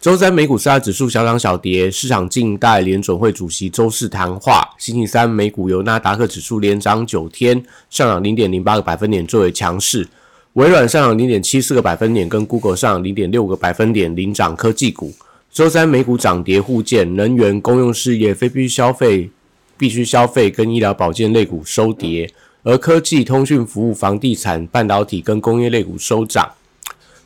周三美股四大指数小涨小跌，市场静待联准会主席周四谈话。星期三美股由纳达克指数连涨九天，上涨零点零八个百分点作为强势。微软上涨零点七四个百分点，跟 Google 上零点六个百分点领涨科技股。周三美股涨跌互见，能源、公用事业、非必需消费、必须消费跟医疗保健类股收跌，而科技、通讯服务、房地产、半导体跟工业类股收涨。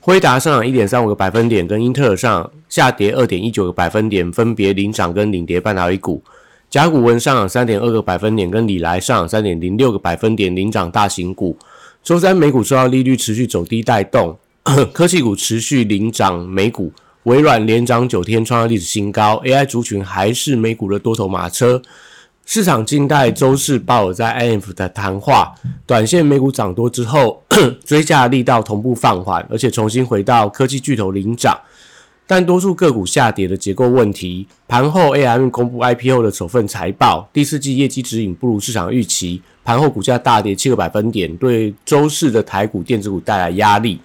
辉达上涨一点三五个百分点，跟英特尔上下跌二点一九个百分点，分别领涨跟领跌半导体股。甲骨文上涨三点二个百分点，跟里来上涨三点零六个百分点，领涨大型股。周三美股受到利率持续走低带动，科技股持续领涨美股。微软连涨九天，创下历史新高。AI 族群还是美股的多头马车。市场静待周四鲍尔在 IF 的谈话，短线美股涨多之后，追价力道同步放缓，而且重新回到科技巨头领涨，但多数个股下跌的结构问题。盘后 AM 公布 IPO 的首份财报，第四季业绩指引不如市场预期，盘后股价大跌七个百分点，对周四的台股电子股带来压力。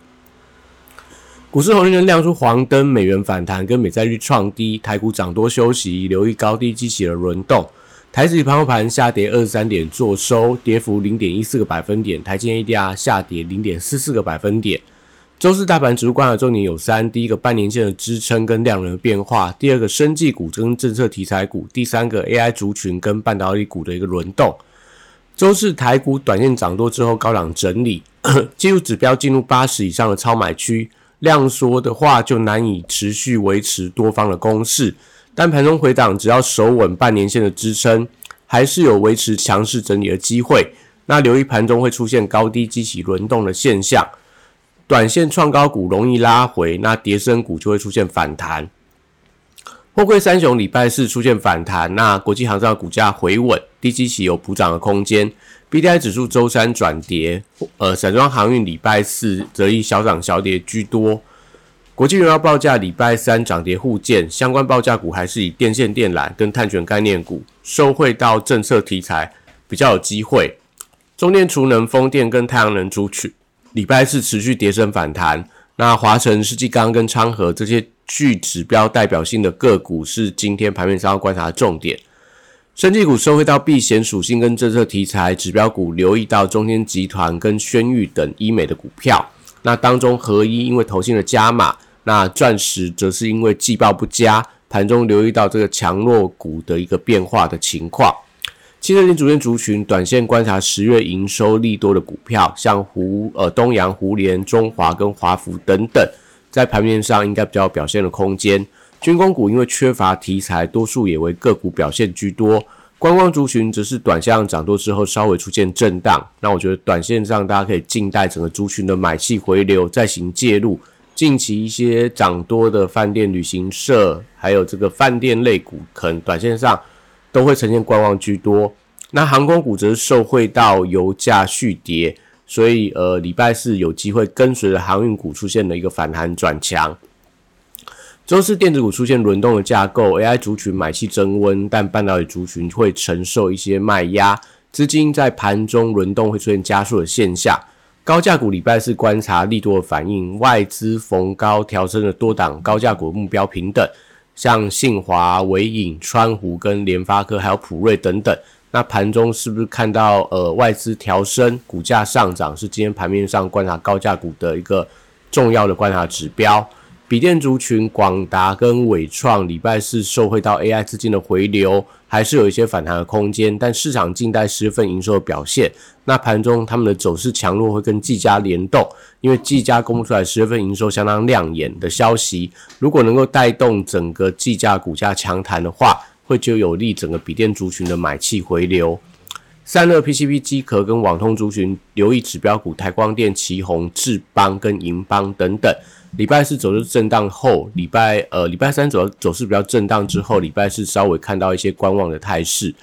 股市红绿灯亮出黄灯，美元反弹跟美债率创低，台股涨多休息，留意高低激起的轮动。台指盘后盘下跌二十三点，做收跌幅零点一四个百分点。台积 ADR 下跌零点四四个百分点。周四大盘指数观察重点有三：第一个半年线的支撑跟量能的变化；第二个生技股跟政策题材股；第三个 AI 族群跟半导体股的一个轮动。周四台股短线涨多之后高档整理，技术指标进入八十以上的超买区，量缩的话就难以持续维持多方的攻势。但盘中回档，只要守稳半年线的支撑，还是有维持强势整理的机会。那留意盘中会出现高低激起轮动的现象，短线创高股容易拉回，那跌升股就会出现反弹。货柜三雄礼拜四出现反弹，那国际航商股价回稳，低基起有补涨的空间。B D I 指数周三转跌，呃，散装航运礼拜四则以小涨小跌居多。国际原油报价礼拜三涨跌互见，相关报价股还是以电线电缆跟碳权概念股受惠到政策题材比较有机会。中电、储能、风电跟太阳能族群礼拜四持续跌升反弹。那华晨、世纪钢跟昌河这些具指标代表性的个股是今天盘面上要观察的重点。生技股收回到避险属性跟政策题材指标股，留意到中天集团跟轩誉等医美的股票。那当中合一因为投信的加码。那钻石则是因为季报不佳，盘中留意到这个强弱股的一个变化的情况。汽车零组件族群短线观察十月营收利多的股票，像湖呃东阳、湖联、中华跟华福等等，在盘面上应该比较表现的空间。军工股因为缺乏题材，多数也为个股表现居多。观光族群则是短线涨多之后稍微出现震荡，那我觉得短线上大家可以静待整个族群的买气回流，再行介入。近期一些涨多的饭店、旅行社，还有这个饭店类股，可能短线上都会呈现观望居多。那航空股则受惠到油价续跌，所以呃，礼拜四有机会跟随着航运股出现了一个反弹转强。周四电子股出现轮动的架构，AI 族群买气增温，但半导体族群会承受一些卖压，资金在盘中轮动会出现加速的现象。高价股礼拜四观察利多的反应，外资逢高调升了多档高价股目标平等，像信华、伟影、川湖跟联发科，还有普瑞等等。那盘中是不是看到呃外资调升，股价上涨，是今天盘面上观察高价股的一个重要的观察指标？笔电族群广达跟伟创礼拜四受惠到 AI 资金的回流，还是有一些反弹的空间。但市场近代十月份营收的表现，那盘中他们的走势强弱会跟技嘉联动，因为技嘉公布出来十月份营收相当亮眼的消息，如果能够带动整个技嘉股价强弹的话，会就有利整个笔电族群的买气回流。散热 PCB 机壳跟网通族群留意指标股台光电、旗宏、智邦跟银邦等等。礼拜四走势震荡后，礼拜呃礼拜三走走势比较震荡之后，礼拜四稍微看到一些观望的态势。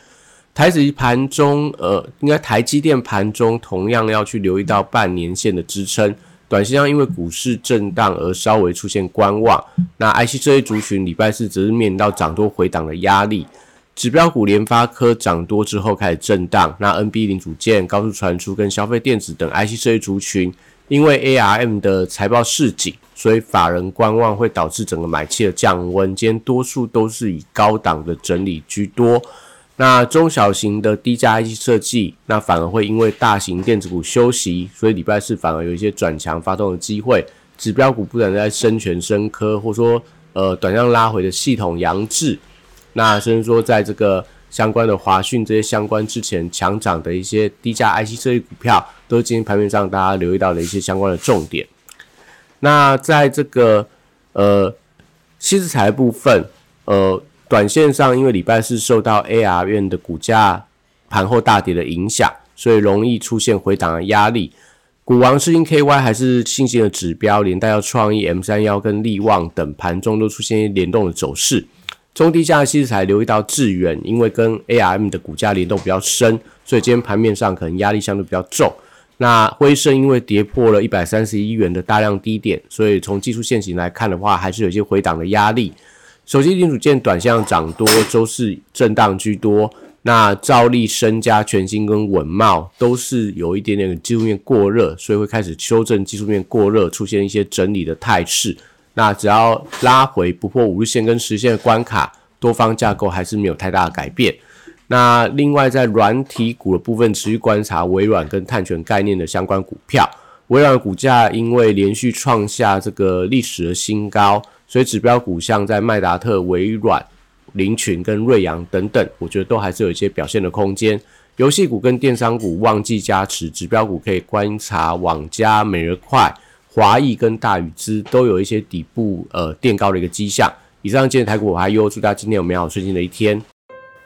台指盘中，呃，应该台积电盘中同样要去留意到半年线的支撑。短线上因为股市震荡而稍微出现观望。那 IC 这一族群礼拜四则是面临到涨多回档的压力。指标股联发科涨多之后开始震荡。那 NB 零组件、高速传输跟消费电子等 IC 这一族群，因为 ARM 的财报市井。所以法人观望会导致整个买气的降温，今天多数都是以高档的整理居多。那中小型的低价 IC 设计，那反而会因为大型电子股休息，所以礼拜四反而有一些转强发动的机会。指标股不但在深全深科，或说呃短量拉回的系统扬智，那甚至说在这个相关的华讯这些相关之前强涨的一些低价 IC 设计股票，都是今天盘面上大家留意到的一些相关的重点。那在这个呃，稀土材部分，呃，短线上因为礼拜四受到 AR 院的股价盘后大跌的影响，所以容易出现回档的压力。股王是因 KY 还是信心的指标，连带要创意 M 三幺跟利旺等盘中都出现联动的走势。中低价的稀土材留意到致远，因为跟 ARM 的股价联动比较深，所以今天盘面上可能压力相对比较重。那辉盛因为跌破了一百三十一元的大量低点，所以从技术线型来看的话，还是有一些回档的压力。手机零组件短向涨多，周四震荡居多。那兆利、身家、全新跟稳茂都是有一点点技术面过热，所以会开始修正技术面过热，出现一些整理的态势。那只要拉回不破五日线跟十线的关卡，多方架构还是没有太大的改变。那另外，在软体股的部分，持续观察微软跟碳权概念的相关股票。微软股价因为连续创下这个历史的新高，所以指标股像在麦达特、微软、林群跟瑞阳等等，我觉得都还是有一些表现的空间。游戏股跟电商股旺季加持，指标股可以观察网加、美日快、华谊跟大宇资都有一些底部呃垫高的一个迹象。以上今天台股我还优，祝大家今天有美好顺心的一天。